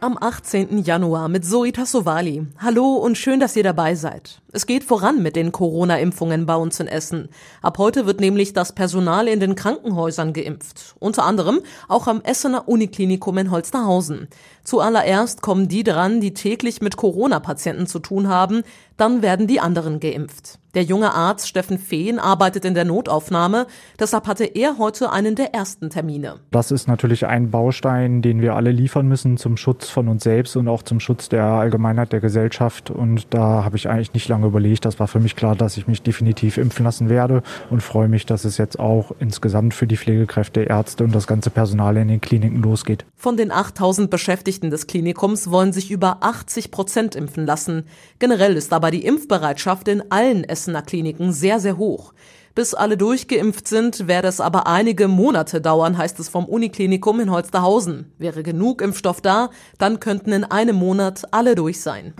Am 18. Januar mit Zoe Tassovali. Hallo und schön, dass ihr dabei seid. Es geht voran mit den Corona-Impfungen bei uns in Essen. Ab heute wird nämlich das Personal in den Krankenhäusern geimpft. Unter anderem auch am Essener Uniklinikum in Holsterhausen. Zuallererst kommen die dran, die täglich mit Corona-Patienten zu tun haben. Dann werden die anderen geimpft. Der junge Arzt Steffen Fehn arbeitet in der Notaufnahme. Deshalb hatte er heute einen der ersten Termine. Das ist natürlich ein Baustein, den wir alle liefern müssen zum Schutz von uns selbst und auch zum Schutz der Allgemeinheit der Gesellschaft. Und da habe ich eigentlich nicht lange überlegt. Das war für mich klar, dass ich mich definitiv impfen lassen werde und freue mich, dass es jetzt auch insgesamt für die Pflegekräfte, Ärzte und das ganze Personal in den Kliniken losgeht. Von den 8000 Beschäftigten des Klinikums wollen sich über 80 Prozent impfen lassen. Generell ist aber die Impfbereitschaft in allen Essener Kliniken sehr, sehr hoch. Bis alle durchgeimpft sind, werde es aber einige Monate dauern, heißt es vom Uniklinikum in Holsterhausen. Wäre genug Impfstoff da, dann könnten in einem Monat alle durch sein.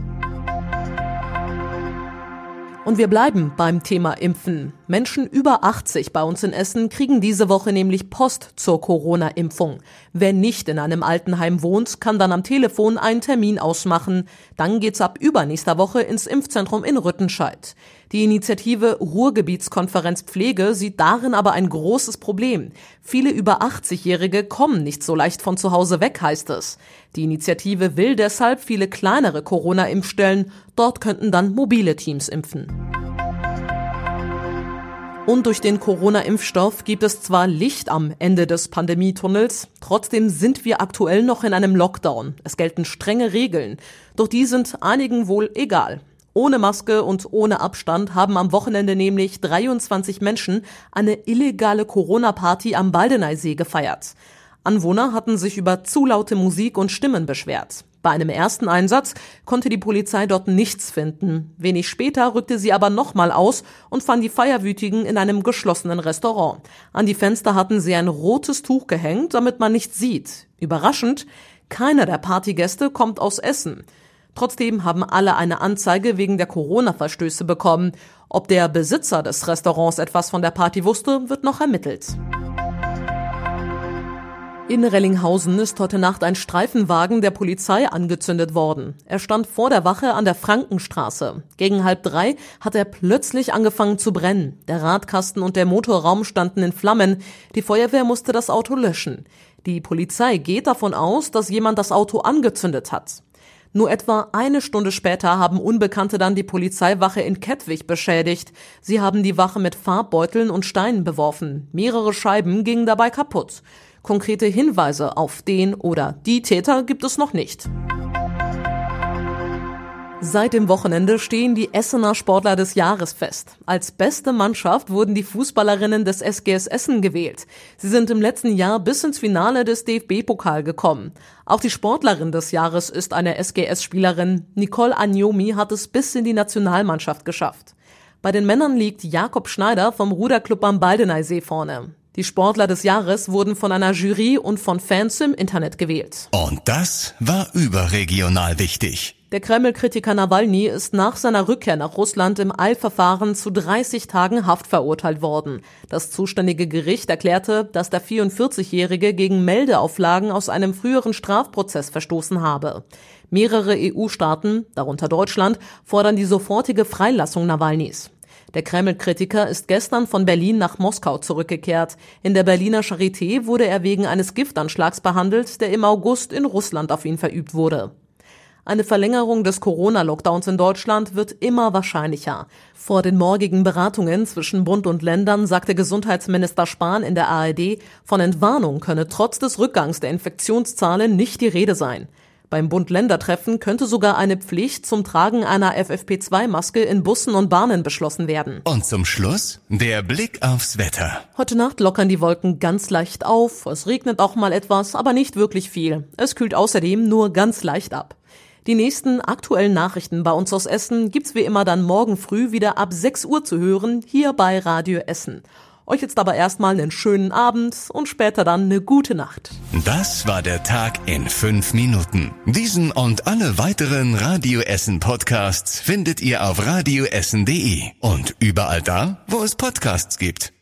Und wir bleiben beim Thema Impfen. Menschen über 80 bei uns in Essen kriegen diese Woche nämlich Post zur Corona-Impfung. Wer nicht in einem Altenheim wohnt, kann dann am Telefon einen Termin ausmachen. Dann geht's ab übernächster Woche ins Impfzentrum in Rüttenscheid. Die Initiative Ruhrgebietskonferenz Pflege sieht darin aber ein großes Problem. Viele über 80-Jährige kommen nicht so leicht von zu Hause weg, heißt es. Die Initiative will deshalb viele kleinere Corona-Impfstellen. Dort könnten dann mobile Teams impfen. Und durch den Corona-Impfstoff gibt es zwar Licht am Ende des Pandemietunnels, trotzdem sind wir aktuell noch in einem Lockdown. Es gelten strenge Regeln, doch die sind einigen wohl egal. Ohne Maske und ohne Abstand haben am Wochenende nämlich 23 Menschen eine illegale Corona-Party am Baldeneysee gefeiert. Anwohner hatten sich über zu laute Musik und Stimmen beschwert. Bei einem ersten Einsatz konnte die Polizei dort nichts finden. Wenig später rückte sie aber nochmal aus und fand die Feierwütigen in einem geschlossenen Restaurant. An die Fenster hatten sie ein rotes Tuch gehängt, damit man nichts sieht. Überraschend, keiner der Partygäste kommt aus Essen. Trotzdem haben alle eine Anzeige wegen der Corona-Verstöße bekommen. Ob der Besitzer des Restaurants etwas von der Party wusste, wird noch ermittelt. In Rellinghausen ist heute Nacht ein Streifenwagen der Polizei angezündet worden. Er stand vor der Wache an der Frankenstraße. Gegen halb drei hat er plötzlich angefangen zu brennen. Der Radkasten und der Motorraum standen in Flammen. Die Feuerwehr musste das Auto löschen. Die Polizei geht davon aus, dass jemand das Auto angezündet hat. Nur etwa eine Stunde später haben Unbekannte dann die Polizeiwache in Kettwig beschädigt. Sie haben die Wache mit Farbbeuteln und Steinen beworfen. Mehrere Scheiben gingen dabei kaputt. Konkrete Hinweise auf den oder die Täter gibt es noch nicht. Seit dem Wochenende stehen die Essener Sportler des Jahres fest. Als beste Mannschaft wurden die Fußballerinnen des SGS Essen gewählt. Sie sind im letzten Jahr bis ins Finale des DFB-Pokal gekommen. Auch die Sportlerin des Jahres ist eine SGS-Spielerin. Nicole Agnomi hat es bis in die Nationalmannschaft geschafft. Bei den Männern liegt Jakob Schneider vom Ruderclub am Baldeneysee vorne. Die Sportler des Jahres wurden von einer Jury und von Fans im Internet gewählt. Und das war überregional wichtig. Der Kreml-Kritiker Nawalny ist nach seiner Rückkehr nach Russland im Eilverfahren zu 30 Tagen Haft verurteilt worden. Das zuständige Gericht erklärte, dass der 44-Jährige gegen Meldeauflagen aus einem früheren Strafprozess verstoßen habe. Mehrere EU-Staaten, darunter Deutschland, fordern die sofortige Freilassung Nawalnys. Der Kreml-Kritiker ist gestern von Berlin nach Moskau zurückgekehrt. In der Berliner Charité wurde er wegen eines Giftanschlags behandelt, der im August in Russland auf ihn verübt wurde. Eine Verlängerung des Corona-Lockdowns in Deutschland wird immer wahrscheinlicher. Vor den morgigen Beratungen zwischen Bund und Ländern sagte Gesundheitsminister Spahn in der ARD, von Entwarnung könne trotz des Rückgangs der Infektionszahlen nicht die Rede sein. Beim Bund-Länder-Treffen könnte sogar eine Pflicht zum Tragen einer FFP2-Maske in Bussen und Bahnen beschlossen werden. Und zum Schluss der Blick aufs Wetter. Heute Nacht lockern die Wolken ganz leicht auf. Es regnet auch mal etwas, aber nicht wirklich viel. Es kühlt außerdem nur ganz leicht ab. Die nächsten aktuellen Nachrichten bei uns aus Essen gibt's wie immer dann morgen früh wieder ab 6 Uhr zu hören, hier bei Radio Essen. Euch jetzt aber erstmal einen schönen Abend und später dann eine gute Nacht. Das war der Tag in fünf Minuten. Diesen und alle weiteren Radio Essen Podcasts findet ihr auf radioessen.de und überall da, wo es Podcasts gibt.